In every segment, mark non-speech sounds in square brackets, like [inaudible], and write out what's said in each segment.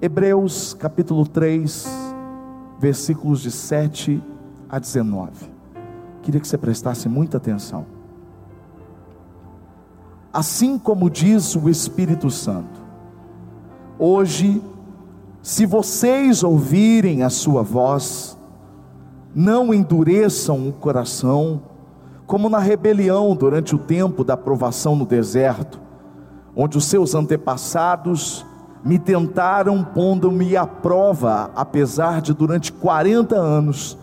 Hebreus capítulo 3, versículos de 7 a 19. Queria que você prestasse muita atenção. Assim como diz o Espírito Santo, hoje, se vocês ouvirem a sua voz, não endureçam o coração, como na rebelião durante o tempo da provação no deserto, onde os seus antepassados me tentaram pondo-me à prova, apesar de durante 40 anos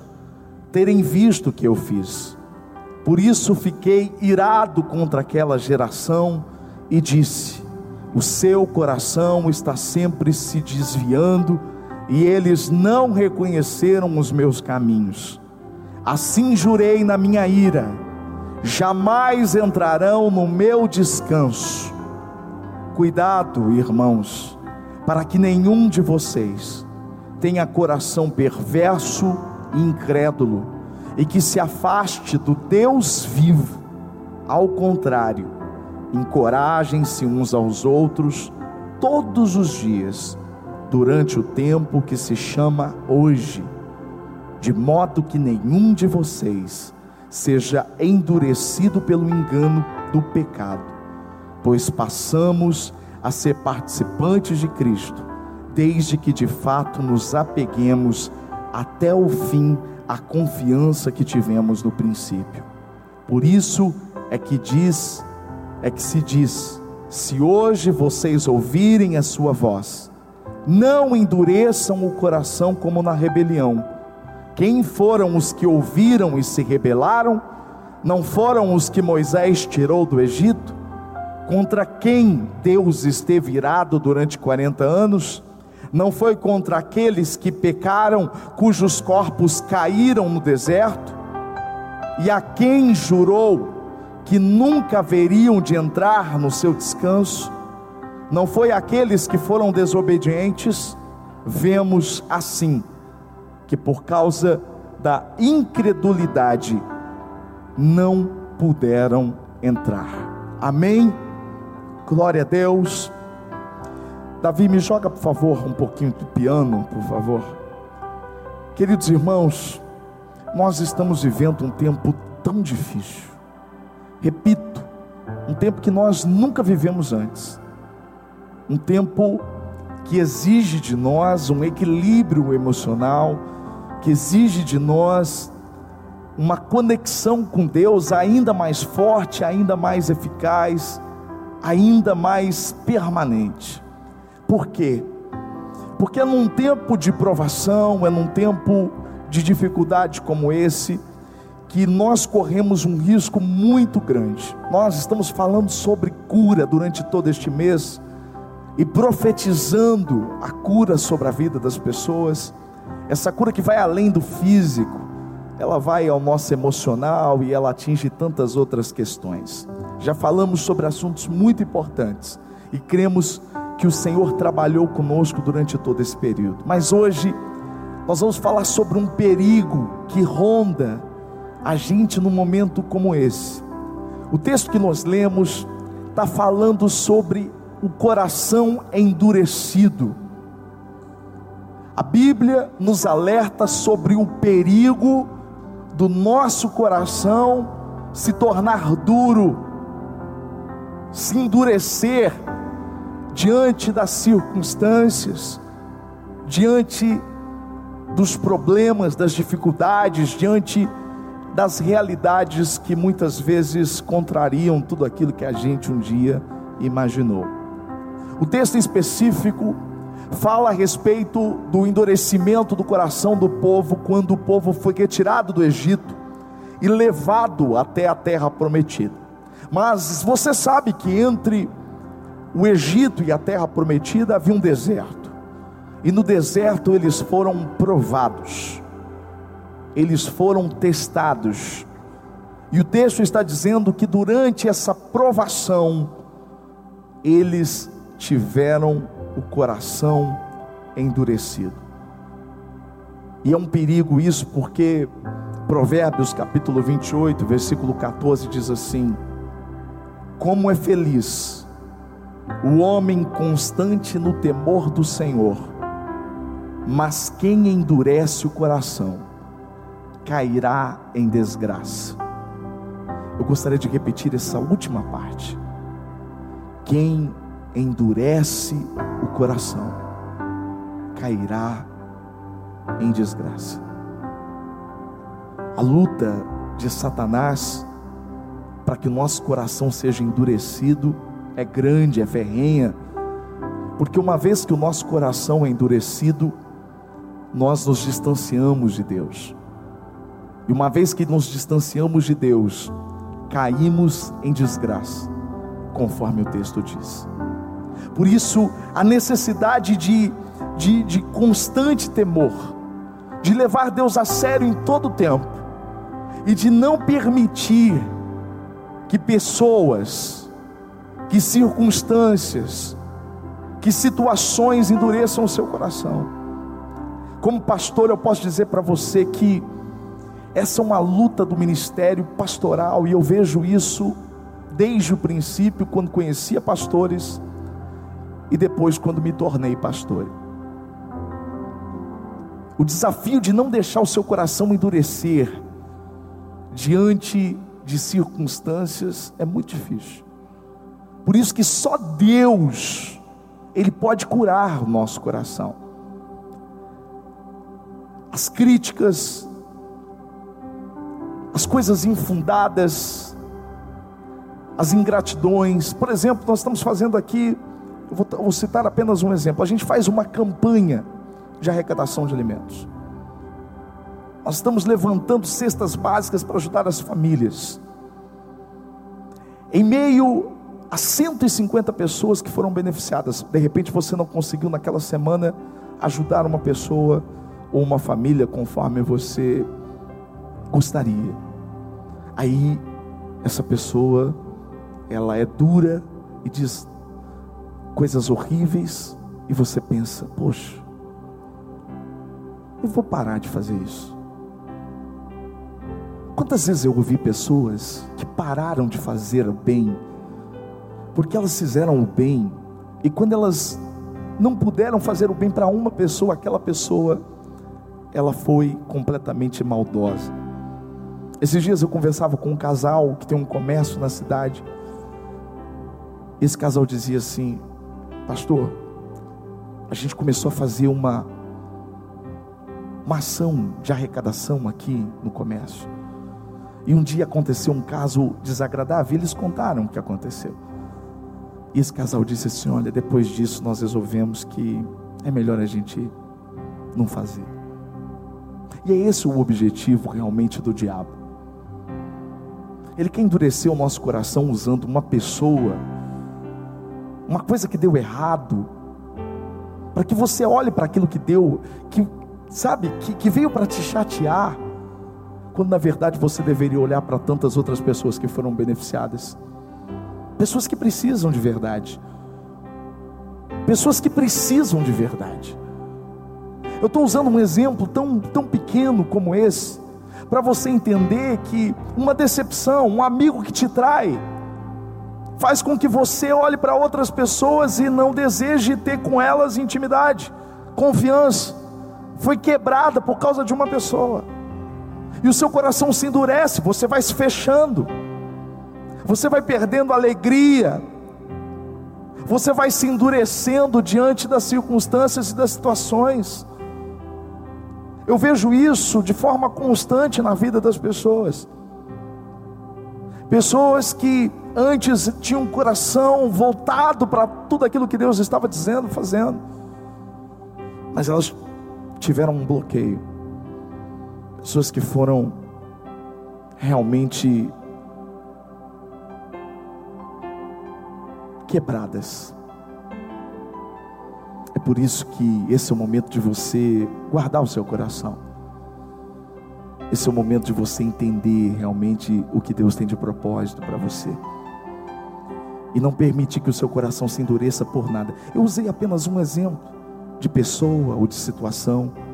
terem visto o que eu fiz. Por isso fiquei irado contra aquela geração e disse: O seu coração está sempre se desviando e eles não reconheceram os meus caminhos. Assim jurei na minha ira: jamais entrarão no meu descanso. Cuidado, irmãos para que nenhum de vocês tenha coração perverso e incrédulo e que se afaste do Deus vivo. Ao contrário, encorajem-se uns aos outros todos os dias, durante o tempo que se chama hoje, de modo que nenhum de vocês seja endurecido pelo engano do pecado, pois passamos a ser participantes de Cristo, desde que de fato nos apeguemos até o fim à confiança que tivemos no princípio. Por isso é que diz, é que se diz: se hoje vocês ouvirem a sua voz, não endureçam o coração como na rebelião. Quem foram os que ouviram e se rebelaram? Não foram os que Moisés tirou do Egito? Contra quem Deus esteve irado durante 40 anos? Não foi contra aqueles que pecaram, cujos corpos caíram no deserto? E a quem jurou que nunca haveriam de entrar no seu descanso? Não foi aqueles que foram desobedientes? Vemos assim que por causa da incredulidade não puderam entrar. Amém? Glória a Deus. Davi, me joga, por favor, um pouquinho do piano, por favor. Queridos irmãos, nós estamos vivendo um tempo tão difícil. Repito, um tempo que nós nunca vivemos antes. Um tempo que exige de nós um equilíbrio emocional, que exige de nós uma conexão com Deus ainda mais forte, ainda mais eficaz ainda mais permanente. Por quê? Porque é num tempo de provação, é num tempo de dificuldade como esse, que nós corremos um risco muito grande. Nós estamos falando sobre cura durante todo este mês e profetizando a cura sobre a vida das pessoas, essa cura que vai além do físico, ela vai ao nosso emocional e ela atinge tantas outras questões. Já falamos sobre assuntos muito importantes e cremos que o Senhor trabalhou conosco durante todo esse período. Mas hoje nós vamos falar sobre um perigo que ronda a gente num momento como esse. O texto que nós lemos está falando sobre o coração endurecido. A Bíblia nos alerta sobre o perigo do nosso coração se tornar duro, se endurecer diante das circunstâncias, diante dos problemas, das dificuldades, diante das realidades que muitas vezes contrariam tudo aquilo que a gente um dia imaginou. O texto específico fala a respeito do endurecimento do coração do povo quando o povo foi retirado do Egito e levado até a terra prometida. Mas você sabe que entre o Egito e a terra prometida havia um deserto. E no deserto eles foram provados. Eles foram testados. E o texto está dizendo que durante essa provação eles tiveram o coração endurecido. E é um perigo isso, porque Provérbios capítulo 28, versículo 14 diz assim: Como é feliz o homem constante no temor do Senhor, Mas quem endurece o coração cairá em desgraça. Eu gostaria de repetir essa última parte. Quem endurece o coração cairá em desgraça. A luta de Satanás para que o nosso coração seja endurecido é grande, é ferrenha, porque uma vez que o nosso coração é endurecido, nós nos distanciamos de Deus. E uma vez que nos distanciamos de Deus, caímos em desgraça, conforme o texto diz. Por isso, a necessidade de, de, de constante temor, de levar Deus a sério em todo o tempo, e de não permitir que pessoas, que circunstâncias, que situações endureçam o seu coração. Como pastor, eu posso dizer para você que essa é uma luta do ministério pastoral e eu vejo isso desde o princípio, quando conhecia pastores e depois quando me tornei pastor. O desafio de não deixar o seu coração endurecer diante de circunstâncias é muito difícil. Por isso que só Deus ele pode curar o nosso coração. As críticas, as coisas infundadas, as ingratidões. Por exemplo, nós estamos fazendo aqui, eu vou, vou citar apenas um exemplo. A gente faz uma campanha de arrecadação de alimentos. Nós estamos levantando cestas básicas para ajudar as famílias. Em meio a 150 pessoas que foram beneficiadas, de repente você não conseguiu naquela semana ajudar uma pessoa ou uma família conforme você gostaria. Aí essa pessoa, ela é dura e diz coisas horríveis e você pensa: "Poxa, eu vou parar de fazer isso". Quantas vezes eu ouvi pessoas que pararam de fazer o bem, porque elas fizeram o bem, e quando elas não puderam fazer o bem para uma pessoa, aquela pessoa, ela foi completamente maldosa. Esses dias eu conversava com um casal que tem um comércio na cidade. Esse casal dizia assim: Pastor, a gente começou a fazer uma, uma ação de arrecadação aqui no comércio. E um dia aconteceu um caso desagradável, eles contaram o que aconteceu. E esse casal disse assim: Olha, depois disso nós resolvemos que é melhor a gente não fazer. E é esse o objetivo realmente do diabo. Ele quer endurecer o nosso coração usando uma pessoa, uma coisa que deu errado, para que você olhe para aquilo que deu, que sabe, que, que veio para te chatear, quando na verdade você deveria olhar para tantas outras pessoas que foram beneficiadas, pessoas que precisam de verdade, pessoas que precisam de verdade. Eu estou usando um exemplo tão, tão pequeno como esse, para você entender que uma decepção, um amigo que te trai, faz com que você olhe para outras pessoas e não deseje ter com elas intimidade, confiança. Foi quebrada por causa de uma pessoa e o seu coração se endurece, você vai se fechando, você vai perdendo alegria, você vai se endurecendo diante das circunstâncias e das situações. Eu vejo isso de forma constante na vida das pessoas. Pessoas que antes tinham um coração voltado para tudo aquilo que Deus estava dizendo, fazendo, mas elas tiveram um bloqueio pessoas que foram realmente quebradas. É por isso que esse é o momento de você guardar o seu coração. Esse é o momento de você entender realmente o que Deus tem de propósito para você. E não permitir que o seu coração se endureça por nada. Eu usei apenas um exemplo de pessoa ou de situação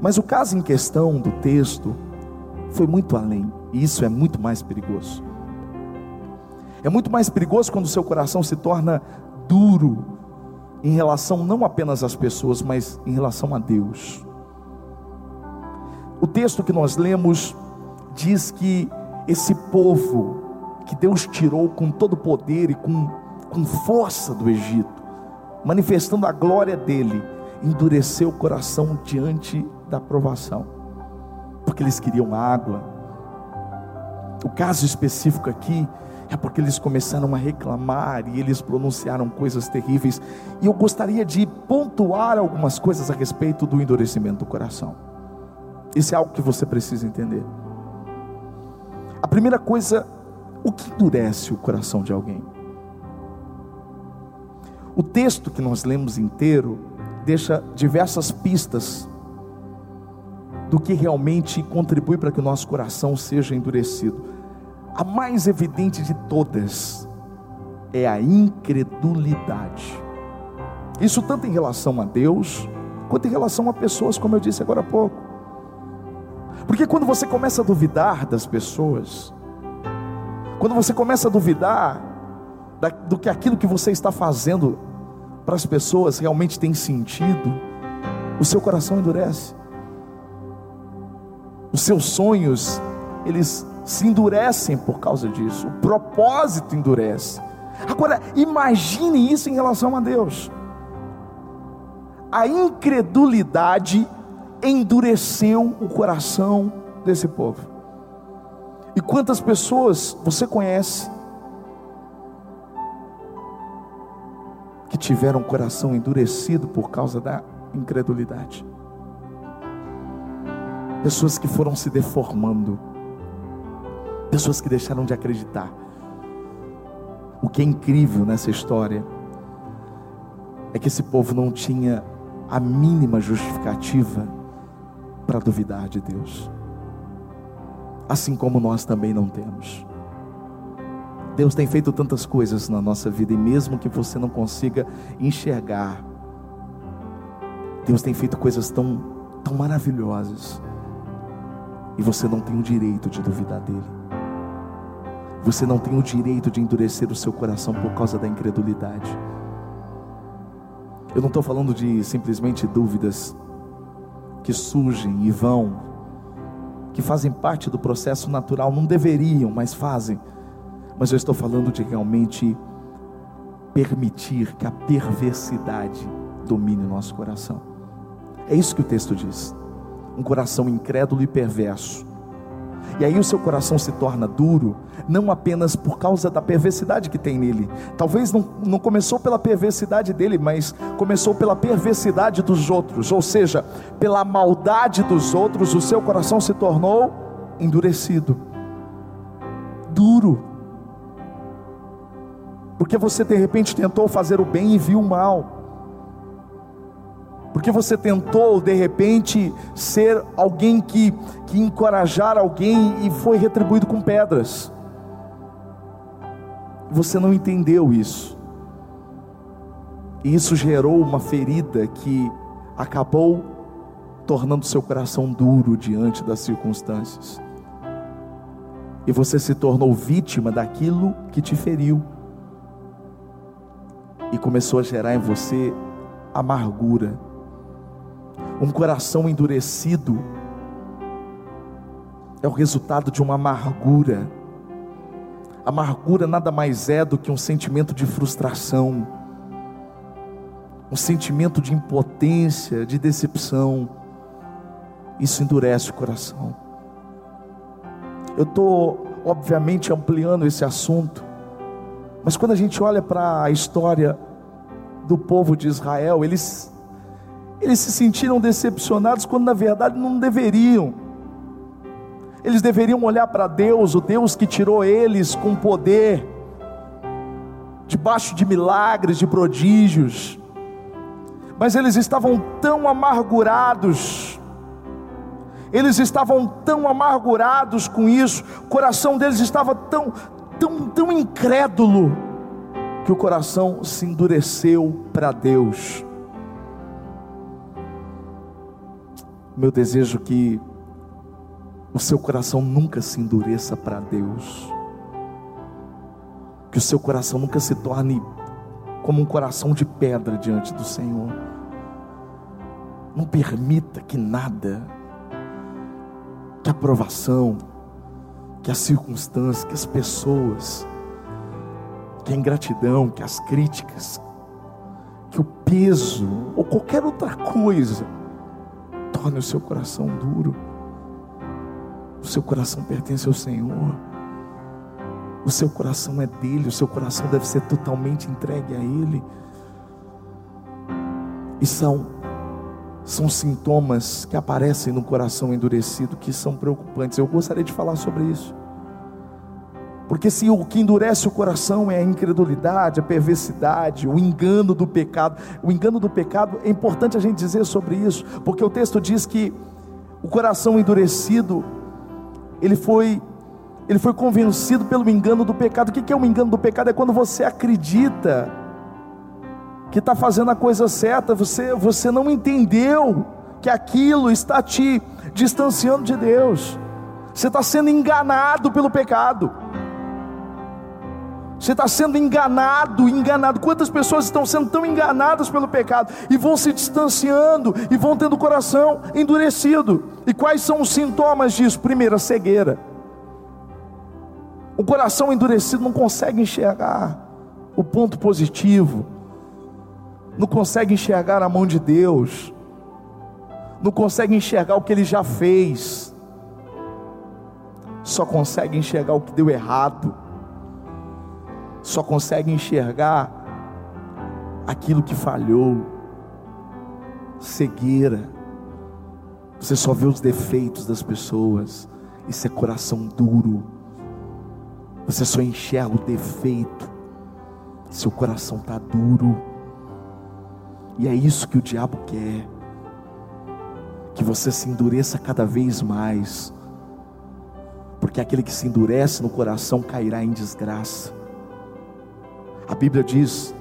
mas o caso em questão do texto foi muito além, e isso é muito mais perigoso. É muito mais perigoso quando o seu coração se torna duro, em relação não apenas às pessoas, mas em relação a Deus. O texto que nós lemos diz que esse povo que Deus tirou com todo poder e com, com força do Egito, manifestando a glória dele, endureceu o coração diante da provação, porque eles queriam água. O caso específico aqui é porque eles começaram a reclamar e eles pronunciaram coisas terríveis. E eu gostaria de pontuar algumas coisas a respeito do endurecimento do coração. Isso é algo que você precisa entender. A primeira coisa, o que endurece o coração de alguém? O texto que nós lemos inteiro deixa diversas pistas do que realmente contribui para que o nosso coração seja endurecido. A mais evidente de todas é a incredulidade. Isso tanto em relação a Deus, quanto em relação a pessoas, como eu disse agora há pouco. Porque quando você começa a duvidar das pessoas, quando você começa a duvidar da, do que aquilo que você está fazendo para as pessoas realmente tem sentido, o seu coração endurece. Os seus sonhos, eles se endurecem por causa disso. O propósito endurece. Agora, imagine isso em relação a Deus. A incredulidade endureceu o coração desse povo. E quantas pessoas você conhece que tiveram o coração endurecido por causa da incredulidade? Pessoas que foram se deformando pessoas que deixaram de acreditar. O que é incrível nessa história é que esse povo não tinha a mínima justificativa para duvidar de Deus, assim como nós também não temos. Deus tem feito tantas coisas na nossa vida, e mesmo que você não consiga enxergar, Deus tem feito coisas tão, tão maravilhosas, e você não tem o direito de duvidar dEle. Você não tem o direito de endurecer o seu coração por causa da incredulidade. Eu não estou falando de simplesmente dúvidas que surgem e vão, que fazem parte do processo natural, não deveriam, mas fazem. Mas eu estou falando de realmente permitir que a perversidade domine o nosso coração. É isso que o texto diz. Um coração incrédulo e perverso e aí o seu coração se torna duro, não apenas por causa da perversidade que tem nele. Talvez não, não começou pela perversidade dele, mas começou pela perversidade dos outros. Ou seja, pela maldade dos outros, o seu coração se tornou endurecido, duro. Porque você de repente tentou fazer o bem e viu o mal porque você tentou de repente ser alguém que, que encorajar alguém e foi retribuído com pedras. Você não entendeu isso. E isso gerou uma ferida que acabou tornando seu coração duro diante das circunstâncias. E você se tornou vítima daquilo que te feriu. E começou a gerar em você amargura um coração endurecido é o resultado de uma amargura. Amargura nada mais é do que um sentimento de frustração, um sentimento de impotência, de decepção. Isso endurece o coração. Eu estou, obviamente, ampliando esse assunto, mas quando a gente olha para a história do povo de Israel, eles eles se sentiram decepcionados quando na verdade não deveriam. Eles deveriam olhar para Deus, o Deus que tirou eles com poder, debaixo de milagres, de prodígios. Mas eles estavam tão amargurados, eles estavam tão amargurados com isso, o coração deles estava tão, tão, tão incrédulo, que o coração se endureceu para Deus. meu desejo é que o seu coração nunca se endureça para Deus, que o seu coração nunca se torne como um coração de pedra diante do Senhor. Não permita que nada, que a provação, que as circunstâncias, que as pessoas, que a ingratidão, que as críticas, que o peso ou qualquer outra coisa torne o seu coração duro. O seu coração pertence ao Senhor. O seu coração é dele, o seu coração deve ser totalmente entregue a ele. E são são sintomas que aparecem no coração endurecido que são preocupantes. Eu gostaria de falar sobre isso. Porque se o que endurece o coração é a incredulidade, a perversidade, o engano do pecado, o engano do pecado, é importante a gente dizer sobre isso, porque o texto diz que o coração endurecido, ele foi ele foi convencido pelo engano do pecado. O que é o engano do pecado? É quando você acredita que está fazendo a coisa certa, você, você não entendeu que aquilo está te distanciando de Deus, você está sendo enganado pelo pecado. Você está sendo enganado, enganado. Quantas pessoas estão sendo tão enganadas pelo pecado e vão se distanciando e vão tendo o coração endurecido? E quais são os sintomas disso? Primeiro, a cegueira. O coração endurecido não consegue enxergar o ponto positivo, não consegue enxergar a mão de Deus, não consegue enxergar o que ele já fez, só consegue enxergar o que deu errado só consegue enxergar aquilo que falhou, cegueira. Você só vê os defeitos das pessoas. Isso é coração duro. Você só enxerga o defeito. Seu coração está duro. E é isso que o diabo quer. Que você se endureça cada vez mais. Porque aquele que se endurece no coração cairá em desgraça. A Bíblia diz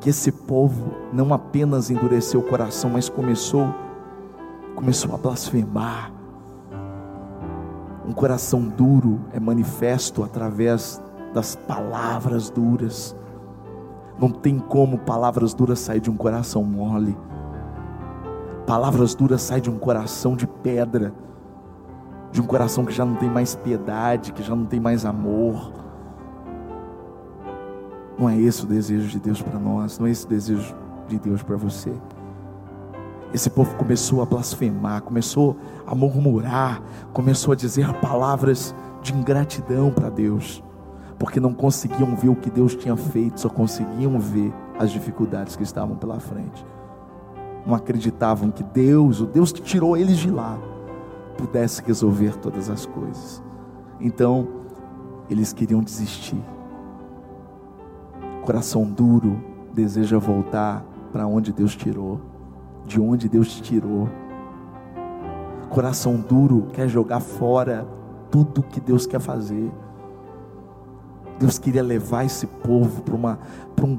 que esse povo não apenas endureceu o coração, mas começou começou a blasfemar. Um coração duro é manifesto através das palavras duras. Não tem como palavras duras sair de um coração mole. Palavras duras saem de um coração de pedra, de um coração que já não tem mais piedade, que já não tem mais amor não é esse o desejo de Deus para nós, não é esse o desejo de Deus para você. Esse povo começou a blasfemar, começou a murmurar, começou a dizer palavras de ingratidão para Deus, porque não conseguiam ver o que Deus tinha feito, só conseguiam ver as dificuldades que estavam pela frente. Não acreditavam que Deus, o Deus que tirou eles de lá, pudesse resolver todas as coisas. Então, eles queriam desistir. Coração duro deseja voltar para onde Deus tirou, de onde Deus te tirou. Coração duro quer jogar fora tudo que Deus quer fazer. Deus queria levar esse povo para uma, um,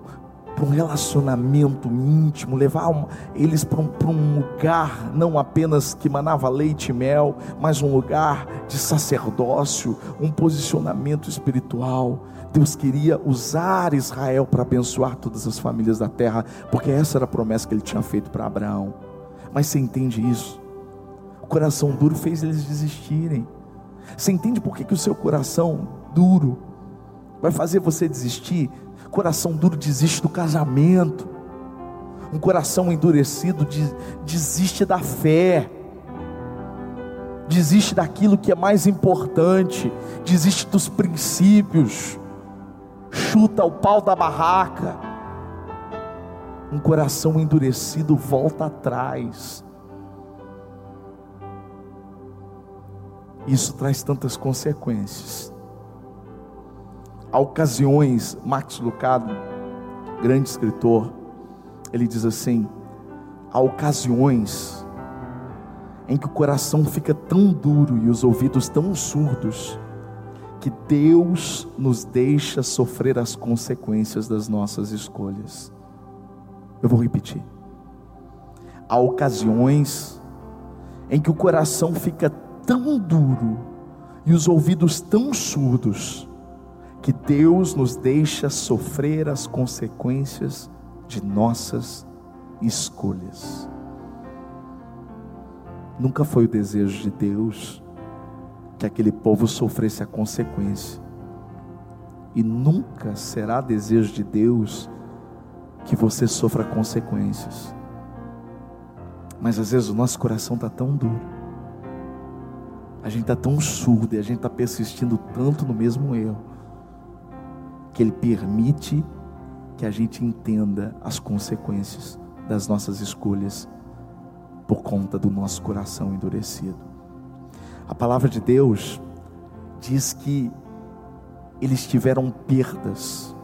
para um relacionamento íntimo, levar eles para um, para um lugar não apenas que manava leite e mel, mas um lugar de sacerdócio, um posicionamento espiritual. Deus queria usar Israel para abençoar todas as famílias da terra, porque essa era a promessa que ele tinha feito para Abraão. Mas você entende isso? O coração duro fez eles desistirem. Você entende por que, que o seu coração duro vai fazer você desistir? Coração duro desiste do casamento. Um coração endurecido desiste da fé. Desiste daquilo que é mais importante, desiste dos princípios chuta o pau da barraca. Um coração endurecido volta atrás. Isso traz tantas consequências. Há ocasiões, Max Lucado, grande escritor, ele diz assim: há ocasiões em que o coração fica tão duro e os ouvidos tão surdos, que Deus nos deixa sofrer as consequências das nossas escolhas. Eu vou repetir. Há ocasiões em que o coração fica tão duro e os ouvidos tão surdos, que Deus nos deixa sofrer as consequências de nossas escolhas. Nunca foi o desejo de Deus que aquele povo sofresse a consequência. E nunca será desejo de Deus que você sofra consequências. Mas às vezes o nosso coração está tão duro, a gente está tão surdo e a gente está persistindo tanto no mesmo erro, que Ele permite que a gente entenda as consequências das nossas escolhas por conta do nosso coração endurecido. A palavra de Deus diz que eles tiveram perdas,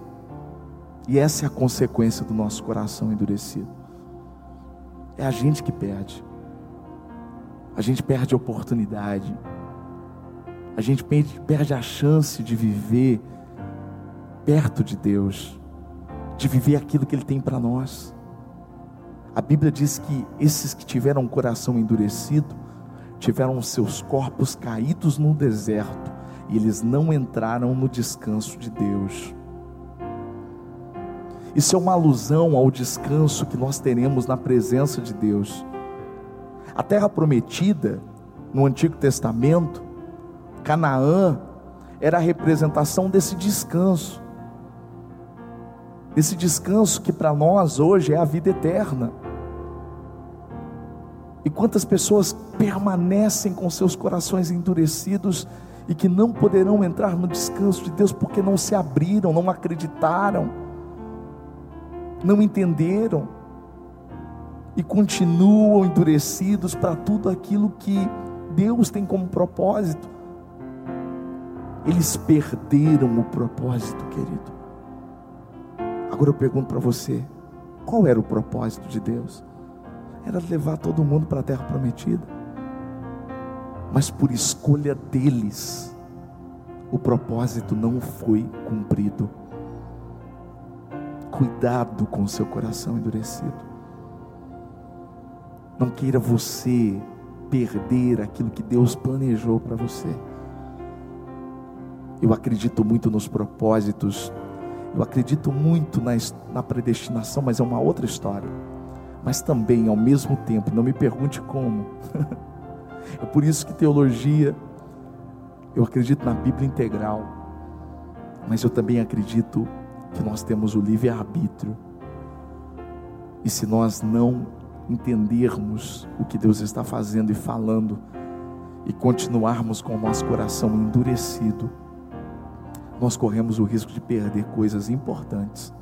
e essa é a consequência do nosso coração endurecido. É a gente que perde, a gente perde a oportunidade, a gente perde a chance de viver perto de Deus, de viver aquilo que Ele tem para nós. A Bíblia diz que esses que tiveram o coração endurecido, tiveram seus corpos caídos no deserto, e eles não entraram no descanso de Deus. Isso é uma alusão ao descanso que nós teremos na presença de Deus. A terra prometida, no Antigo Testamento, Canaã, era a representação desse descanso. Esse descanso que para nós hoje é a vida eterna. E quantas pessoas permanecem com seus corações endurecidos e que não poderão entrar no descanso de Deus porque não se abriram, não acreditaram, não entenderam e continuam endurecidos para tudo aquilo que Deus tem como propósito. Eles perderam o propósito, querido. Agora eu pergunto para você: qual era o propósito de Deus? Era levar todo mundo para a terra prometida. Mas por escolha deles, o propósito não foi cumprido. Cuidado com o seu coração endurecido. Não queira você perder aquilo que Deus planejou para você. Eu acredito muito nos propósitos eu acredito muito na, na predestinação, mas é uma outra história. Mas também, ao mesmo tempo, não me pergunte como. [laughs] é por isso que teologia, eu acredito na Bíblia integral, mas eu também acredito que nós temos o livre-arbítrio. E se nós não entendermos o que Deus está fazendo e falando, e continuarmos com o nosso coração endurecido, nós corremos o risco de perder coisas importantes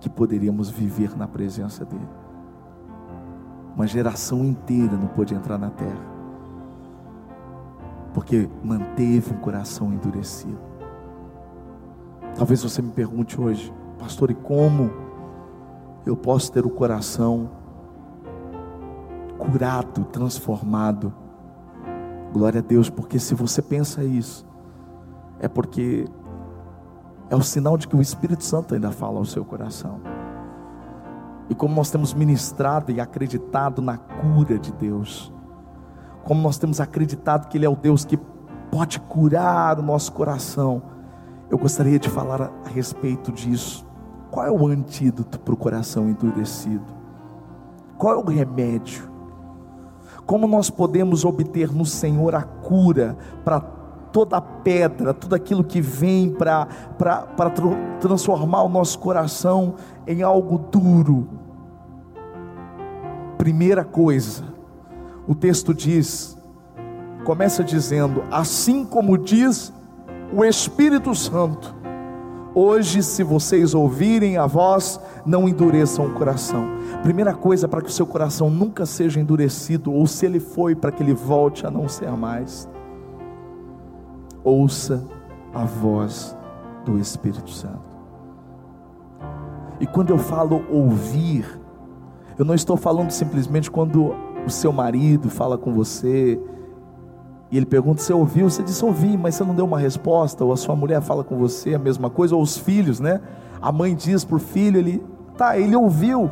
que poderíamos viver na presença dEle. Uma geração inteira não pôde entrar na terra, porque manteve um coração endurecido. Talvez você me pergunte hoje, pastor, e como eu posso ter o coração curado, transformado? Glória a Deus, porque se você pensa isso, é porque é o sinal de que o Espírito Santo ainda fala ao seu coração. E como nós temos ministrado e acreditado na cura de Deus, como nós temos acreditado que Ele é o Deus que pode curar o nosso coração, eu gostaria de falar a, respeito disso. Qual é o antídoto para o coração endurecido? Qual é o remédio? Como nós podemos obter no Senhor a cura para toda pedra, tudo aquilo que vem para transformar o nosso coração em algo duro. Primeira coisa, o texto diz, começa dizendo: assim como diz o Espírito Santo, hoje, se vocês ouvirem a voz, não endureçam o coração. Primeira coisa para que o seu coração nunca seja endurecido, ou se ele foi, para que ele volte a não ser mais ouça a voz do Espírito Santo. E quando eu falo ouvir, eu não estou falando simplesmente quando o seu marido fala com você e ele pergunta se ouviu, você diz ouvi, mas você não deu uma resposta, ou a sua mulher fala com você a mesma coisa, ou os filhos, né? A mãe diz para o filho, ele, tá, ele ouviu,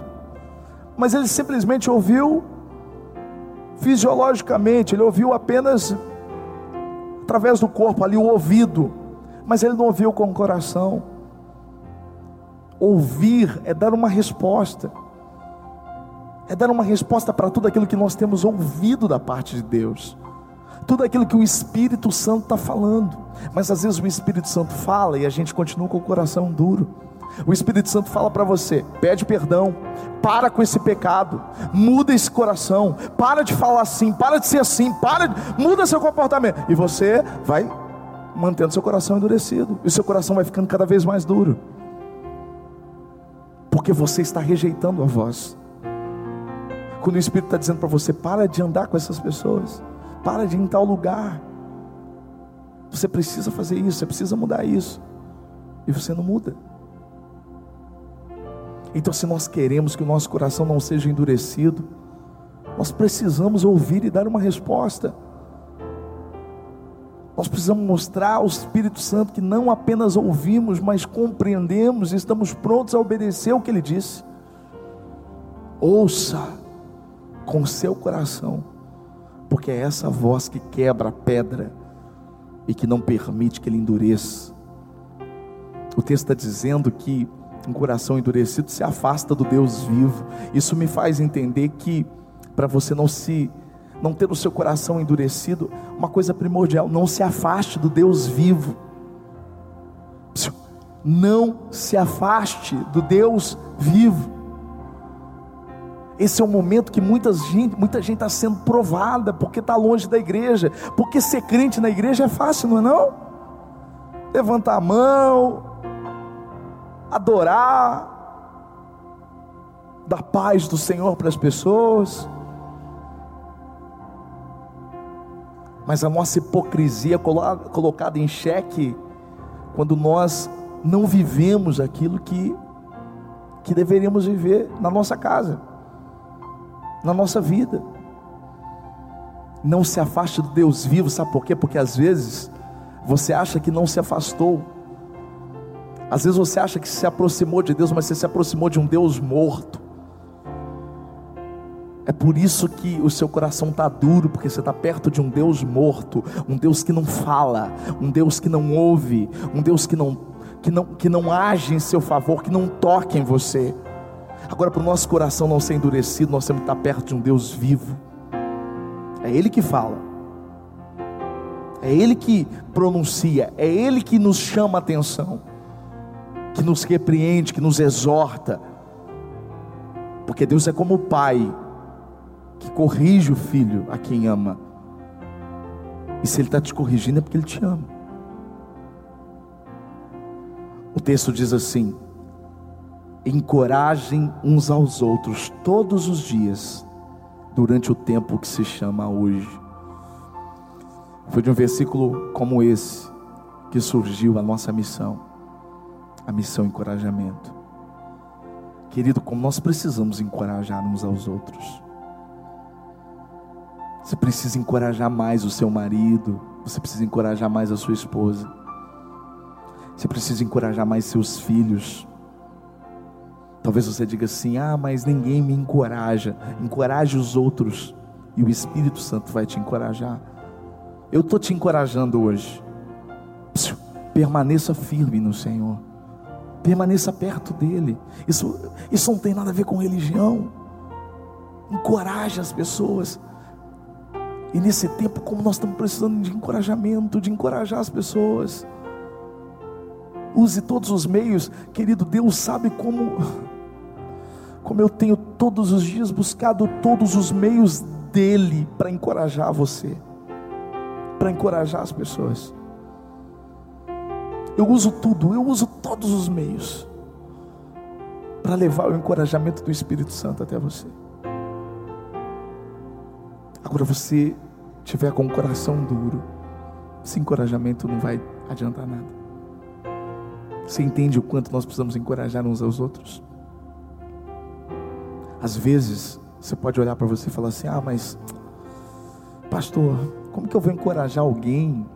mas ele simplesmente ouviu fisiologicamente, ele ouviu apenas através do corpo ali, o ouvido, mas ele não ouviu com o coração. Ouvir é dar uma resposta, é dar uma resposta para tudo aquilo que nós temos ouvido da parte de Deus, tudo aquilo que o Espírito Santo está falando. Mas às vezes o Espírito Santo fala e a gente continua com o coração duro. O Espírito Santo fala para você: pede perdão, para com esse pecado, muda esse coração, para de falar assim, para de ser assim, para, de, muda seu comportamento. E você vai mantendo seu coração endurecido, e seu coração vai ficando cada vez mais duro, porque você está rejeitando a voz. Quando o Espírito está dizendo para você: para de andar com essas pessoas, para de ir em tal lugar. Você precisa fazer isso, você precisa mudar isso, e você não muda. Então, se nós queremos que o nosso coração não seja endurecido, nós precisamos ouvir e dar uma resposta. Nós precisamos mostrar ao Espírito Santo que não apenas ouvimos, mas compreendemos e estamos prontos a obedecer o que ele disse. Ouça com seu coração, porque é essa voz que quebra a pedra e que não permite que ele endureça. O texto está dizendo que um coração endurecido se afasta do Deus vivo. Isso me faz entender que para você não se não ter o seu coração endurecido, uma coisa primordial, não se afaste do Deus vivo. Não se afaste do Deus vivo. Esse é um momento que muita gente muita gente está sendo provada porque está longe da igreja. Porque ser crente na igreja é fácil, não é não? Levantar a mão, adorar, dar paz do Senhor para as pessoas. Mas a nossa hipocrisia colocada em xeque quando nós não vivemos aquilo que, que deveríamos viver na nossa casa, na nossa vida. Não se afaste do Deus vivo, sabe por quê? Porque às vezes você acha que não se afastou, às vezes você acha que se aproximou de Deus, mas você se aproximou de um Deus morto. É por isso que o seu coração está duro, porque você está perto de um Deus morto, um Deus que não fala, um Deus que não ouve, um Deus que não, que não, que não age em seu favor, que não toca em você. Agora, para o nosso coração não ser endurecido, nós temos que estar perto de um Deus vivo. É Ele que fala, é Ele que pronuncia, é Ele que nos chama a atenção que nos repreende, que nos exorta. Porque Deus é como o pai que corrige o filho a quem ama. E se ele está te corrigindo é porque ele te ama. O texto diz assim: encorajem uns aos outros todos os dias, durante o tempo que se chama hoje. Foi de um versículo como esse que surgiu a nossa missão a missão encorajamento. Querido, como nós precisamos encorajar uns aos outros. Você precisa encorajar mais o seu marido, você precisa encorajar mais a sua esposa. Você precisa encorajar mais seus filhos. Talvez você diga assim: "Ah, mas ninguém me encoraja". Encoraje os outros e o Espírito Santo vai te encorajar. Eu estou te encorajando hoje. Permaneça firme no Senhor permaneça perto dele. Isso, isso não tem nada a ver com religião. Encoraje as pessoas. E nesse tempo, como nós estamos precisando de encorajamento, de encorajar as pessoas. Use todos os meios, querido Deus sabe como como eu tenho todos os dias buscado todos os meios dele para encorajar você, para encorajar as pessoas. Eu uso tudo, eu uso todos os meios para levar o encorajamento do Espírito Santo até você. Agora você tiver com o coração duro, esse encorajamento não vai adiantar nada. Você entende o quanto nós precisamos encorajar uns aos outros? Às vezes, você pode olhar para você e falar assim: ah, mas, pastor, como que eu vou encorajar alguém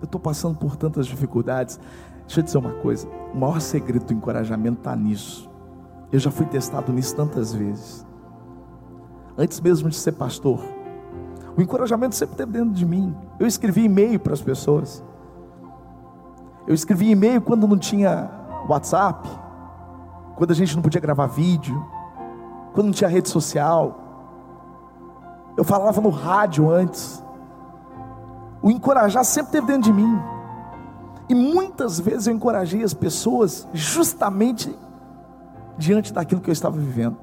eu estou passando por tantas dificuldades. Deixa eu dizer uma coisa: o maior segredo do encorajamento está nisso. Eu já fui testado nisso tantas vezes. Antes mesmo de ser pastor, o encorajamento sempre esteve dentro de mim. Eu escrevi e-mail para as pessoas. Eu escrevia e-mail quando não tinha WhatsApp, quando a gente não podia gravar vídeo, quando não tinha rede social. Eu falava no rádio antes. O encorajar sempre teve dentro de mim. E muitas vezes eu encorajei as pessoas justamente diante daquilo que eu estava vivendo.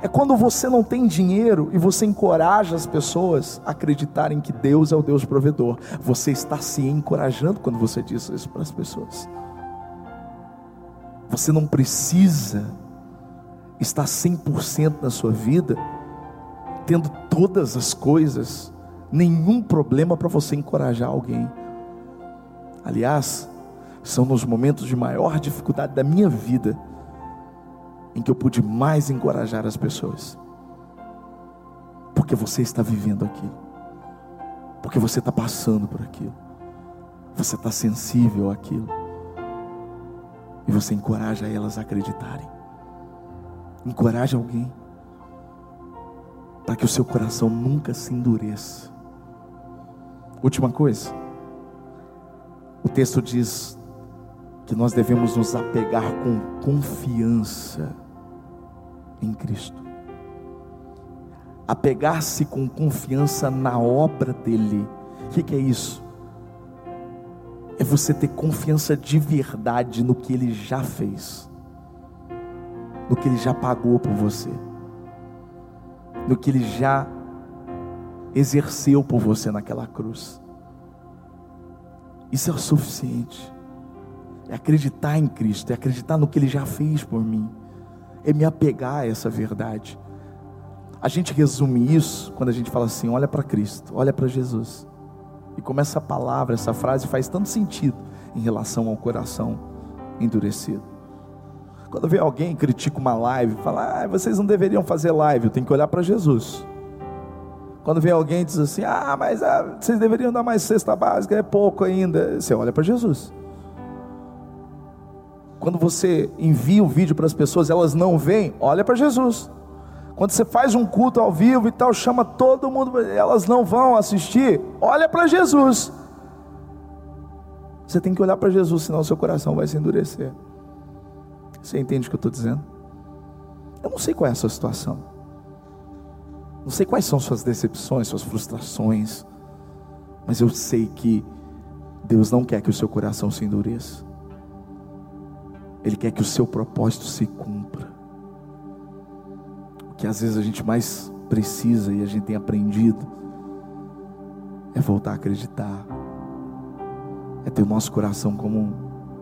É quando você não tem dinheiro e você encoraja as pessoas a acreditarem que Deus é o Deus provedor. Você está se encorajando quando você diz isso para as pessoas. Você não precisa estar 100% na sua vida, tendo todas as coisas, nenhum problema para você encorajar alguém. Aliás, são nos momentos de maior dificuldade da minha vida em que eu pude mais encorajar as pessoas. Porque você está vivendo aquilo. Porque você está passando por aquilo. Você está sensível àquilo. E você encoraja elas a acreditarem. Encoraja alguém. Para que o seu coração nunca se endureça. Última coisa. O texto diz que nós devemos nos apegar com confiança em Cristo. Apegar-se com confiança na obra dEle. O que, que é isso? É você ter confiança de verdade no que Ele já fez, no que Ele já pagou por você, no que Ele já exerceu por você naquela cruz. Isso é o suficiente. É acreditar em Cristo, é acreditar no que Ele já fez por mim, é me apegar a essa verdade. A gente resume isso quando a gente fala assim: olha para Cristo, olha para Jesus. E como essa palavra, essa frase faz tanto sentido em relação ao coração endurecido. Quando vem alguém critica uma live, fala, ah, vocês não deveriam fazer live, eu tenho que olhar para Jesus. Quando vem alguém e diz assim, ah, mas ah, vocês deveriam dar mais cesta básica, é pouco ainda. Você olha para Jesus. Quando você envia o vídeo para as pessoas, elas não vêm, olha para Jesus. Quando você faz um culto ao vivo e tal, chama todo mundo, elas não vão assistir, olha para Jesus. Você tem que olhar para Jesus, senão seu coração vai se endurecer. Você entende o que eu estou dizendo? Eu não sei qual é a sua situação. Não sei quais são suas decepções, suas frustrações, mas eu sei que Deus não quer que o seu coração se endureça. Ele quer que o seu propósito se cumpra. O que às vezes a gente mais precisa e a gente tem aprendido é voltar a acreditar. É ter o nosso coração como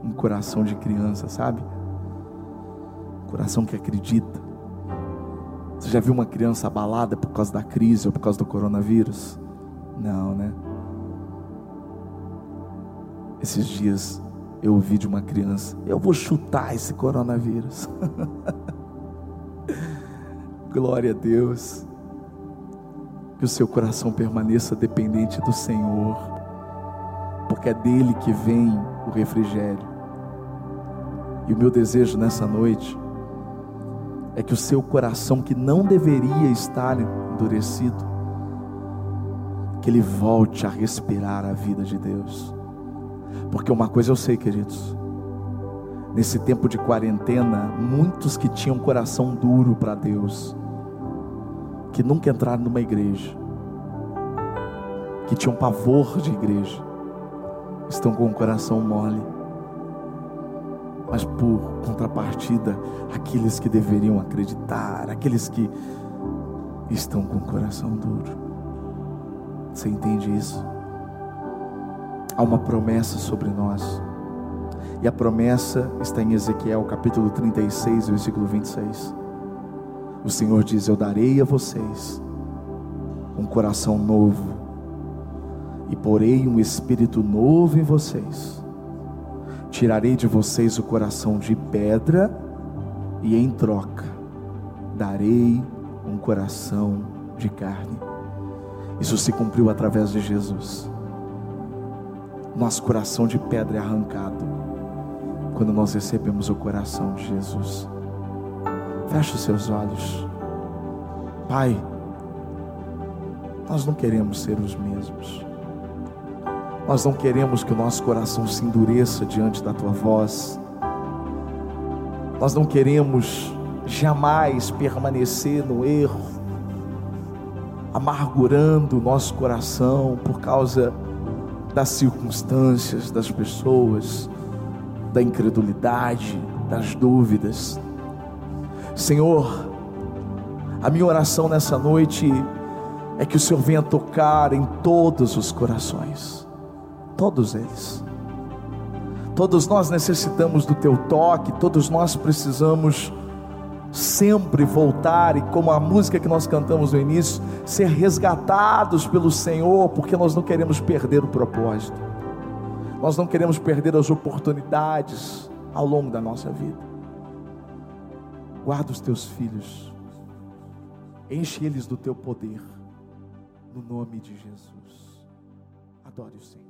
um, coração de criança, sabe? Coração que acredita você já viu uma criança abalada por causa da crise ou por causa do coronavírus? Não, né? Esses dias eu ouvi de uma criança: Eu vou chutar esse coronavírus. [laughs] Glória a Deus. Que o seu coração permaneça dependente do Senhor, porque é dele que vem o refrigério. E o meu desejo nessa noite é que o seu coração, que não deveria estar endurecido, que ele volte a respirar a vida de Deus. Porque uma coisa eu sei, queridos, nesse tempo de quarentena, muitos que tinham coração duro para Deus, que nunca entraram numa igreja, que tinham pavor de igreja, estão com o coração mole mas por contrapartida, aqueles que deveriam acreditar, aqueles que estão com o coração duro. Você entende isso? Há uma promessa sobre nós. E a promessa está em Ezequiel capítulo 36, versículo 26. O Senhor diz: Eu darei a vocês um coração novo, e porei um espírito novo em vocês Tirarei de vocês o coração de pedra, e em troca darei um coração de carne. Isso se cumpriu através de Jesus. Nosso coração de pedra é arrancado quando nós recebemos o coração de Jesus. Feche os seus olhos. Pai, nós não queremos ser os mesmos. Nós não queremos que o nosso coração se endureça diante da tua voz. Nós não queremos jamais permanecer no erro, amargurando o nosso coração por causa das circunstâncias, das pessoas, da incredulidade, das dúvidas. Senhor, a minha oração nessa noite é que o Senhor venha tocar em todos os corações, todos eles. Todos nós necessitamos do teu toque, todos nós precisamos sempre voltar e como a música que nós cantamos no início, ser resgatados pelo Senhor, porque nós não queremos perder o propósito. Nós não queremos perder as oportunidades ao longo da nossa vida. Guarda os teus filhos. Enche eles do teu poder. No nome de Jesus. Adore o Senhor.